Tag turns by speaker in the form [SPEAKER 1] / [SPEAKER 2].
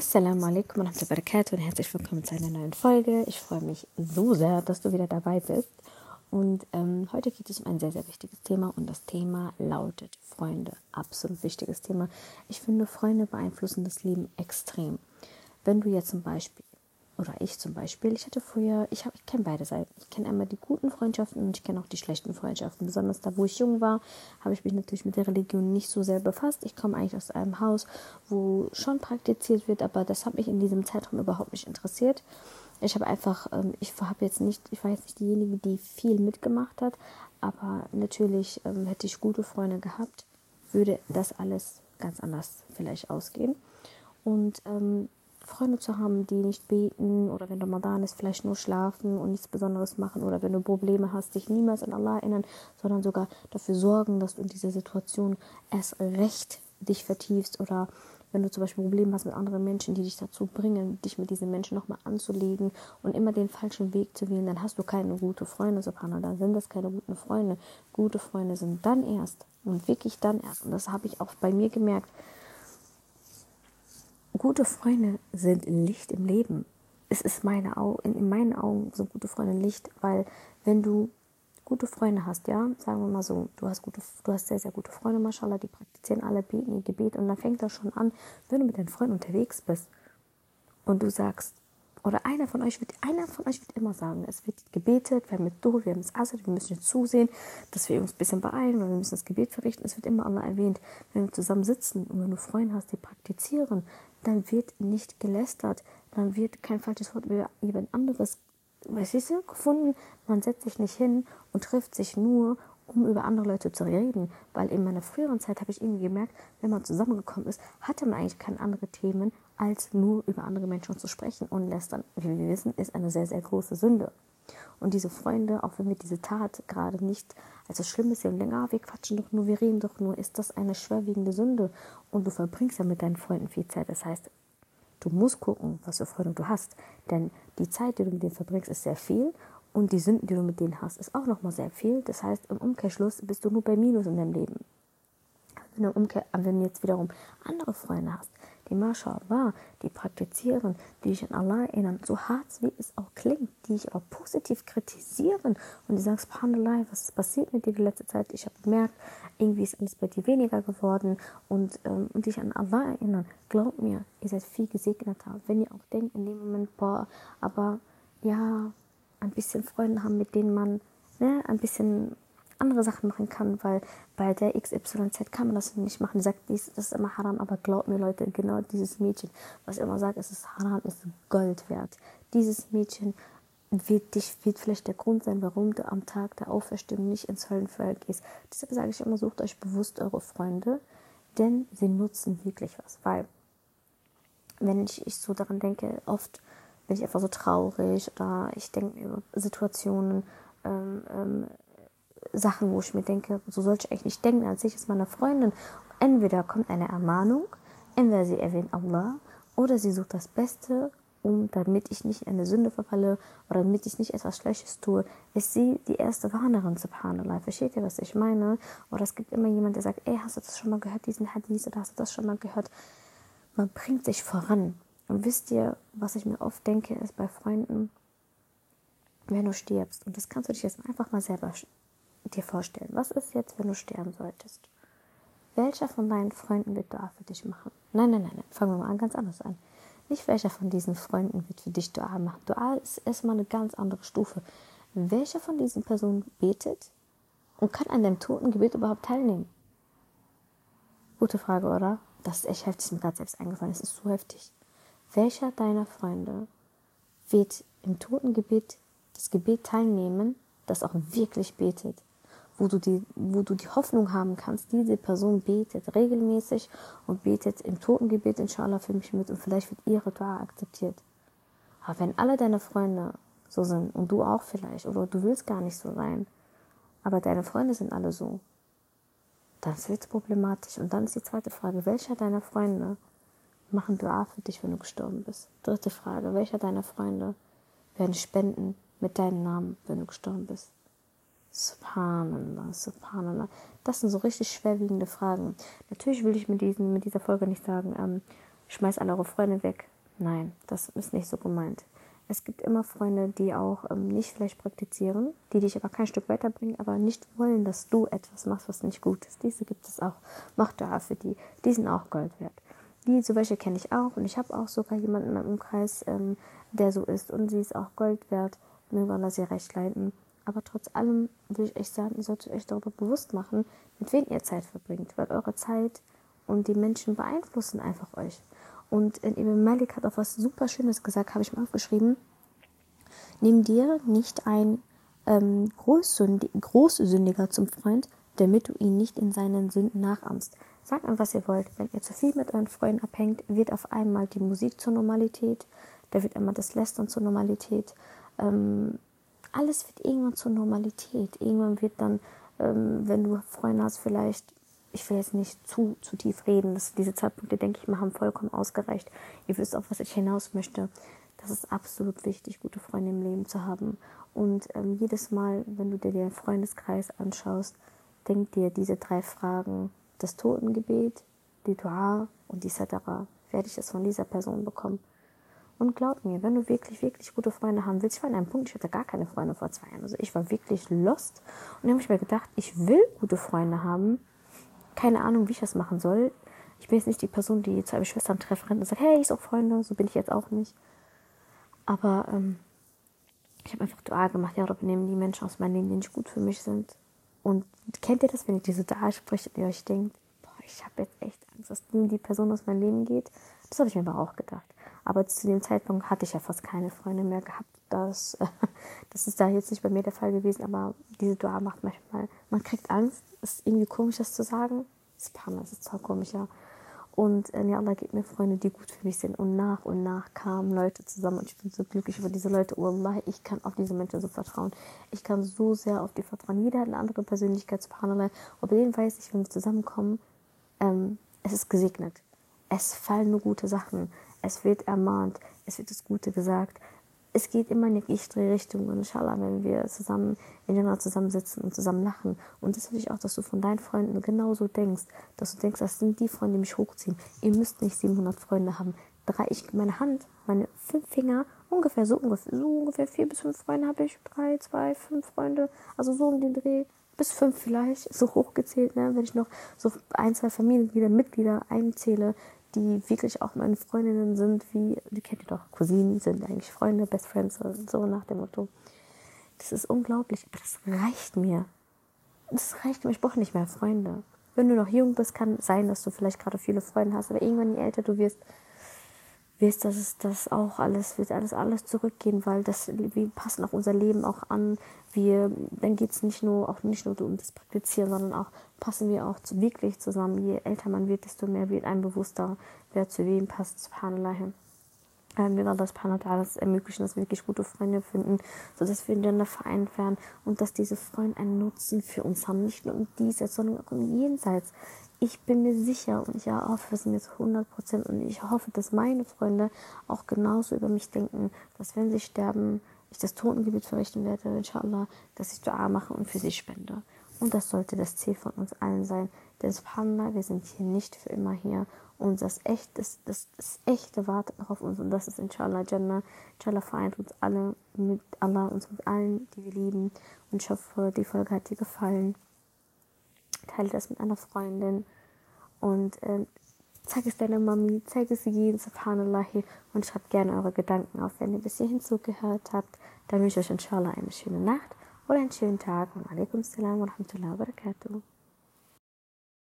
[SPEAKER 1] Assalamu alaikum wa barakatuh und herzlich willkommen zu einer neuen Folge. Ich freue mich so sehr, dass du wieder dabei bist. Und ähm, heute geht es um ein sehr, sehr wichtiges Thema und das Thema lautet Freunde. Absolut wichtiges Thema. Ich finde, Freunde beeinflussen das Leben extrem. Wenn du jetzt zum Beispiel oder ich zum Beispiel, ich hatte früher, ich, ich kenne beide Seiten. Ich kenne einmal die guten Freundschaften und ich kenne auch die schlechten Freundschaften. Besonders da, wo ich jung war, habe ich mich natürlich mit der Religion nicht so sehr befasst. Ich komme eigentlich aus einem Haus, wo schon praktiziert wird, aber das hat mich in diesem Zeitraum überhaupt nicht interessiert. Ich habe einfach, ähm, ich habe jetzt nicht, ich war jetzt nicht diejenige, die viel mitgemacht hat, aber natürlich ähm, hätte ich gute Freunde gehabt, würde das alles ganz anders vielleicht ausgehen. Und ähm, Freunde zu haben, die nicht beten oder wenn Ramadan ist, vielleicht nur schlafen und nichts Besonderes machen oder wenn du Probleme hast, dich niemals an Allah erinnern, sondern sogar dafür sorgen, dass du in dieser Situation erst recht dich vertiefst oder wenn du zum Beispiel Probleme hast mit anderen Menschen, die dich dazu bringen, dich mit diesen Menschen nochmal anzulegen und immer den falschen Weg zu wählen, dann hast du keine gute Freunde, Subhanallah. Dann sind das keine guten Freunde. Gute Freunde sind dann erst und wirklich dann erst. Und das habe ich auch bei mir gemerkt gute Freunde sind Licht im Leben. Es ist meine Au in meinen Augen sind gute Freunde Licht, weil wenn du gute Freunde hast, ja, sagen wir mal so, du hast gute, du hast sehr, sehr gute Freunde, mashallah, die praktizieren alle, beten ihr Gebet und dann fängt das schon an, wenn du mit deinen Freunden unterwegs bist und du sagst, oder einer von euch wird, einer von euch wird immer sagen, es wird gebetet, wir haben mit Dur, wir haben das Asad, wir müssen zusehen, dass wir uns ein bisschen beeilen oder wir müssen das Gebet verrichten. Es wird immer Allah erwähnt. Wenn wir zusammen sitzen und wenn du Freunde hast, die praktizieren, dann wird nicht gelästert, dann wird kein falsches Wort über jemand anderes was ist gefunden. Man setzt sich nicht hin und trifft sich nur, um über andere Leute zu reden. Weil in meiner früheren Zeit habe ich irgendwie gemerkt, wenn man zusammengekommen ist, hatte man eigentlich keine anderen Themen, als nur über andere Menschen zu sprechen. Und lästern, wie wir wissen, ist eine sehr, sehr große Sünde. Und diese Freunde, auch wenn wir diese Tat gerade nicht als das Schlimme sehen, denken, ah, wir quatschen doch nur, wir reden doch nur, ist das eine schwerwiegende Sünde. Und du verbringst ja mit deinen Freunden viel Zeit. Das heißt, du musst gucken, was für Freunde du hast. Denn die Zeit, die du mit denen verbringst, ist sehr viel. Und die Sünden, die du mit denen hast, ist auch nochmal sehr viel. Das heißt, im Umkehrschluss bist du nur bei Minus in deinem Leben. Wenn du, Umkehr, wenn du jetzt wiederum andere Freunde hast, die MashaAllah, die praktizieren, die dich an Allah erinnern, so hart wie es auch klingt, die dich aber positiv kritisieren und die sagen, Subhanallah, was ist passiert mit dir die letzte Zeit? Ich habe gemerkt, irgendwie ist alles bei dir weniger geworden und, ähm, und dich an Allah erinnern. Glaub mir, ihr seid viel gesegneter. Wenn ihr auch denkt in dem Moment, boah, aber ja, ein bisschen Freunde haben, mit denen man ne, ein bisschen andere Sachen machen kann, weil bei der XYZ kann man das nicht machen. Sagt, dies, das ist immer haram, aber glaubt mir Leute, genau dieses Mädchen, was immer sagt, es ist haram, ist Gold wert. Dieses Mädchen wird, dich, wird vielleicht der Grund sein, warum du am Tag der Auferstehung nicht ins Höllenfeuer gehst. Deshalb sage ich immer, sucht euch bewusst eure Freunde, denn sie nutzen wirklich was. Weil, wenn ich, ich so daran denke, oft bin ich einfach so traurig oder ich denke über Situationen, ähm, ähm, Sachen, wo ich mir denke, so sollte ich eigentlich nicht denken, als ich ist meine Freundin. Entweder kommt eine Ermahnung, entweder sie erwähnt Allah oder sie sucht das Beste, um damit ich nicht in eine Sünde verfalle oder damit ich nicht etwas Schlechtes tue, ist sie die erste Warnerin, subhanallah. Versteht ihr, was ich meine? Oder es gibt immer jemand, der sagt, ey, hast du das schon mal gehört, diesen Hadith, oder hast du das schon mal gehört? Man bringt sich voran. Und wisst ihr, was ich mir oft denke, ist bei Freunden, wenn du stirbst, und das kannst du dich jetzt einfach mal selber dir vorstellen, was ist jetzt, wenn du sterben solltest? Welcher von deinen Freunden wird Dua für dich machen? Nein, nein, nein, nein. fangen wir mal an, ganz anders an. Nicht welcher von diesen Freunden wird für dich Dua machen. Dua ist erstmal eine ganz andere Stufe. Welcher von diesen Personen betet und kann an dem Totengebet überhaupt teilnehmen? Gute Frage, oder? Das ist echt heftig, ist mir gerade selbst eingefallen. Es ist so heftig. Welcher deiner Freunde wird im Totengebet das Gebet teilnehmen, das auch wirklich betet? wo du die, wo du die Hoffnung haben kannst, diese Person betet regelmäßig und betet im Totengebet inshallah für mich mit und vielleicht wird ihre Dua akzeptiert. Aber wenn alle deine Freunde so sind und du auch vielleicht oder du willst gar nicht so sein, aber deine Freunde sind alle so, dann wird es problematisch. Und dann ist die zweite Frage, welcher deiner Freunde machen Dua für dich, wenn du gestorben bist? Dritte Frage, welcher deiner Freunde werden spenden mit deinem Namen, wenn du gestorben bist? Subhanallah, Subhanallah. Das sind so richtig schwerwiegende Fragen. Natürlich will ich mit, diesen, mit dieser Folge nicht sagen, ähm, schmeißt alle eure Freunde weg. Nein, das ist nicht so gemeint. Es gibt immer Freunde, die auch ähm, nicht vielleicht praktizieren, die dich aber kein Stück weiterbringen, aber nicht wollen, dass du etwas machst, was nicht gut ist. Diese gibt es auch. Mach da für die. Die sind auch Gold wert. Die, so welche kenne ich auch und ich habe auch sogar jemanden in meinem Umkreis, ähm, der so ist und sie ist auch Gold wert. Möge Allah sie recht leiten. Aber trotz allem will ich echt sagen, ihr solltet euch darüber bewusst machen, mit wem ihr Zeit verbringt, weil eure Zeit und die Menschen beeinflussen einfach euch. Und äh, Ibn Malik hat auch was super Schönes gesagt, habe ich mal aufgeschrieben. Nimm dir nicht ein ähm, Großsündiger zum Freund, damit du ihn nicht in seinen Sünden nachahmst. Sagt an, was ihr wollt. Wenn ihr zu viel mit euren Freunden abhängt, wird auf einmal die Musik zur Normalität, da wird einmal das Lästern zur Normalität. Ähm, alles wird irgendwann zur Normalität. Irgendwann wird dann, ähm, wenn du Freunde hast, vielleicht ich will jetzt nicht zu, zu tief reden. Das, diese Zeitpunkte, denke ich mal, haben vollkommen ausgereicht. Ihr wisst auch, was ich hinaus möchte. Das ist absolut wichtig, gute Freunde im Leben zu haben. Und ähm, jedes Mal, wenn du dir den Freundeskreis anschaust, denk dir diese drei Fragen, das Totengebet, die Dua und die Sadara, werde ich es von dieser Person bekommen. Und glaub mir, wenn du wirklich, wirklich gute Freunde haben willst, ich war an einem Punkt, ich hatte gar keine Freunde vor zwei Jahren. Also ich war wirklich lost. Und dann habe ich mir gedacht, ich will gute Freunde haben, keine Ahnung, wie ich das machen soll. Ich bin jetzt nicht die Person, die zu einem Schwestern-Treffen rennt und sagt, hey, ich suche Freunde, so bin ich jetzt auch nicht. Aber ähm, ich habe einfach Dua gemacht, ja, Rob, nehmen die Menschen aus meinem Leben, die nicht gut für mich sind. Und kennt ihr das, wenn ihr diese Dua spricht und ihr euch denkt, boah, ich habe jetzt echt Angst, dass die Person aus meinem Leben geht? Das habe ich mir aber auch gedacht. Aber zu dem Zeitpunkt hatte ich ja fast keine Freunde mehr gehabt. Das, das ist da jetzt nicht bei mir der Fall gewesen, aber diese Dua macht manchmal, man kriegt Angst. Ist irgendwie komisch, das zu sagen. Das ist das ist zwar komisch, ja. Und äh, ja, Allah gibt mir Freunde, die gut für mich sind. Und nach und nach kamen Leute zusammen. Und ich bin so glücklich über diese Leute. Oh Allah, ich kann auf diese Menschen so vertrauen. Ich kann so sehr auf die vertrauen. Jeder hat eine andere Persönlichkeit, subhanallah. Und bei denen weiß ich, wenn wir zusammenkommen, ähm, es ist gesegnet. Es fallen nur gute Sachen. Es wird ermahnt. Es wird das Gute gesagt. Es geht immer in die richtige Richtung. Und inshallah, wenn wir zusammen in Jannah zusammensitzen und zusammen lachen. Und das will ich auch, dass du von deinen Freunden genauso denkst. Dass du denkst, das sind die Freunde, die mich hochziehen. Ihr müsst nicht 700 Freunde haben. Drei, ich, meine Hand, meine fünf Finger, ungefähr so ungefähr, so ungefähr vier bis fünf Freunde habe ich. Drei, zwei, fünf Freunde. Also so um den Dreh bis fünf vielleicht, so hochgezählt, ne? wenn ich noch so ein, zwei Familienmitglieder, Mitglieder einzähle, die wirklich auch meine Freundinnen sind, wie, die kennt ihr doch, Cousinen sind eigentlich Freunde, Best Friends, so nach dem Motto. Das ist unglaublich, aber das reicht mir. Das reicht mir, ich brauche nicht mehr Freunde. Wenn du noch jung bist, kann sein, dass du vielleicht gerade viele Freunde hast, aber irgendwann, je älter du wirst, wirst, dass es das auch alles, wird alles, alles zurückgehen, weil das, wir passen auch unser Leben auch an. Wir, dann geht es nicht nur, auch nicht nur um das Praktizieren, sondern auch passen wir auch zu, wirklich zusammen. Je älter man wird, desto mehr wird einem bewusster, wer zu wem passt. Subhanallah. Ähm, wir wa das ermöglichen, dass wir wirklich gute Freunde finden, sodass wir ineinander vereint werden und dass diese Freunde einen Nutzen für uns haben. Nicht nur im Diesseits, sondern auch im Jenseits ich bin mir sicher und ich hoffe es mir zu 100 Prozent und ich hoffe, dass meine Freunde auch genauso über mich denken, dass wenn sie sterben, ich das Totengebet verrichten werde, inshallah, dass ich Dua mache und für sie spende. Und das sollte das Ziel von uns allen sein. Denn subhanallah, wir sind hier nicht für immer hier. Und das Echte, das, das, das Echte wartet noch auf uns. Und das ist inshallah Jannah. Inshallah vereint uns alle mit Allah, uns mit allen, die wir lieben. Und ich hoffe, die Folge hat dir gefallen teile das mit einer Freundin und äh, zeig es deiner Mami, zeig es jedem, subhanallah, und schreibt gerne eure Gedanken auf. Wenn ihr bis hierhin zugehört habt, dann wünsche ich euch inshallah eine schöne Nacht oder einen schönen Tag. Und alaikum salam wa rahmatullahi wa barakatuh.